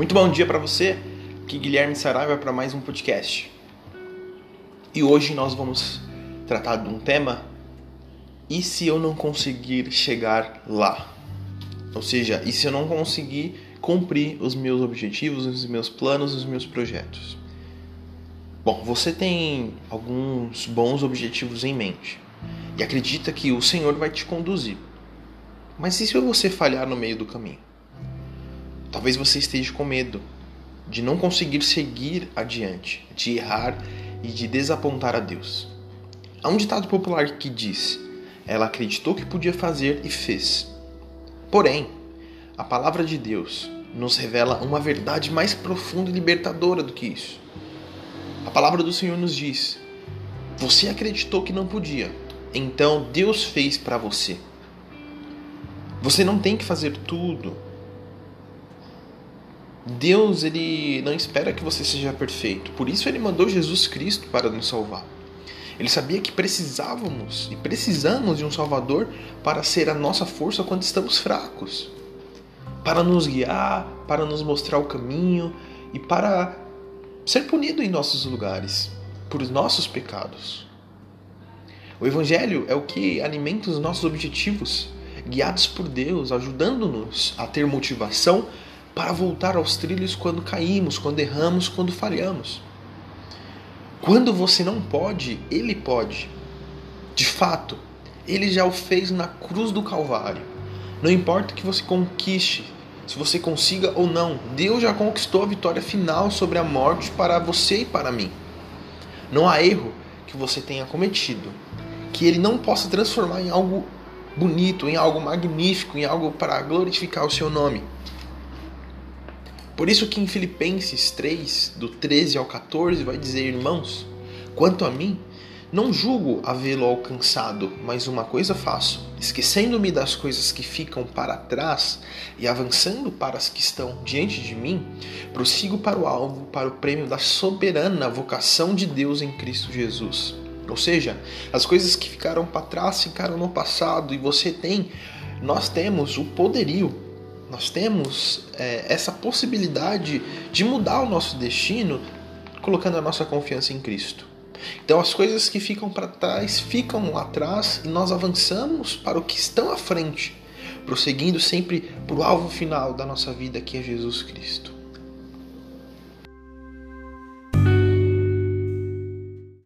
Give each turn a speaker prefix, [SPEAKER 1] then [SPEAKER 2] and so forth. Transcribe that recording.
[SPEAKER 1] Muito bom dia para você. Aqui Guilherme Saraiva para mais um podcast. E hoje nós vamos tratar de um tema e se eu não conseguir chegar lá? Ou seja, e se eu não conseguir cumprir os meus objetivos, os meus planos, os meus projetos? Bom, você tem alguns bons objetivos em mente e acredita que o Senhor vai te conduzir. Mas e se você falhar no meio do caminho? Talvez você esteja com medo de não conseguir seguir adiante, de errar e de desapontar a Deus. Há um ditado popular que diz: Ela acreditou que podia fazer e fez. Porém, a palavra de Deus nos revela uma verdade mais profunda e libertadora do que isso. A palavra do Senhor nos diz: Você acreditou que não podia, então Deus fez para você. Você não tem que fazer tudo Deus ele não espera que você seja perfeito. Por isso ele mandou Jesus Cristo para nos salvar. Ele sabia que precisávamos e precisamos de um Salvador para ser a nossa força quando estamos fracos, para nos guiar, para nos mostrar o caminho e para ser punido em nossos lugares por nossos pecados. O Evangelho é o que alimenta os nossos objetivos, guiados por Deus, ajudando-nos a ter motivação para voltar aos trilhos quando caímos, quando erramos, quando falhamos. Quando você não pode, Ele pode. De fato, Ele já o fez na cruz do Calvário. Não importa que você conquiste, se você consiga ou não, Deus já conquistou a vitória final sobre a morte para você e para mim. Não há erro que você tenha cometido que Ele não possa transformar em algo bonito, em algo magnífico, em algo para glorificar o seu nome. Por isso que em Filipenses 3, do 13 ao 14, vai dizer, irmãos, quanto a mim, não julgo havê-lo alcançado, mas uma coisa faço, esquecendo-me das coisas que ficam para trás e avançando para as que estão diante de mim, prossigo para o alvo, para o prêmio da soberana vocação de Deus em Cristo Jesus. Ou seja, as coisas que ficaram para trás ficaram no passado e você tem, nós temos o poderio nós temos é, essa possibilidade de mudar o nosso destino colocando a nossa confiança em Cristo. Então as coisas que ficam para trás ficam lá atrás e nós avançamos para o que estão à frente, prosseguindo sempre para o alvo final da nossa vida que é Jesus Cristo.